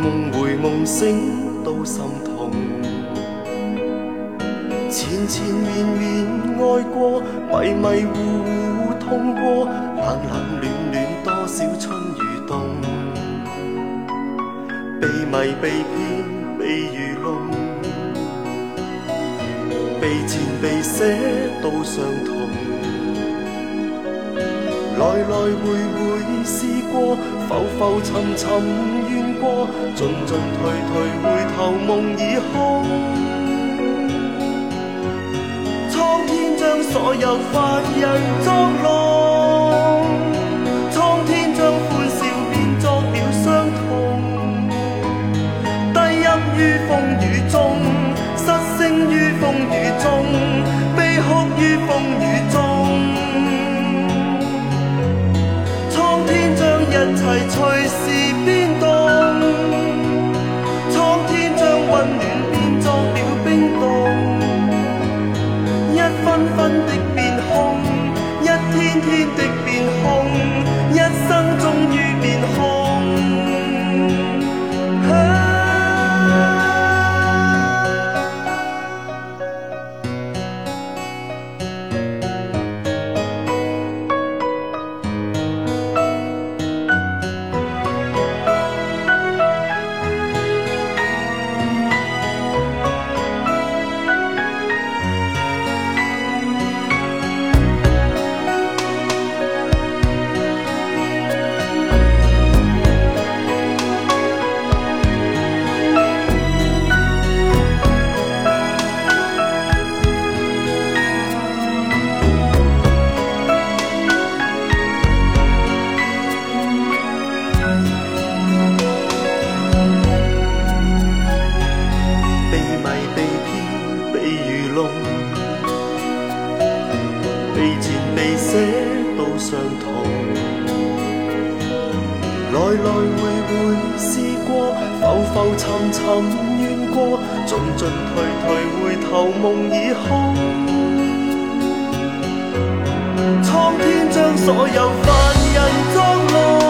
梦回梦醒都心痛，缠缠绵绵爱过，迷迷糊糊痛过，冷冷暖暖多少春与冬，被迷被骗被愚弄，被缠被舍都相痛。来来回回试过，浮浮沉沉怨过，进进退退回头梦已空。苍天将所有凡人作弄，随时变动？苍天将温暖变作了冰冻。一分分的变空一天天的相同。来来回回试过，浮浮沉沉怨过，进进退退回头梦已空。苍天将所有凡人葬落。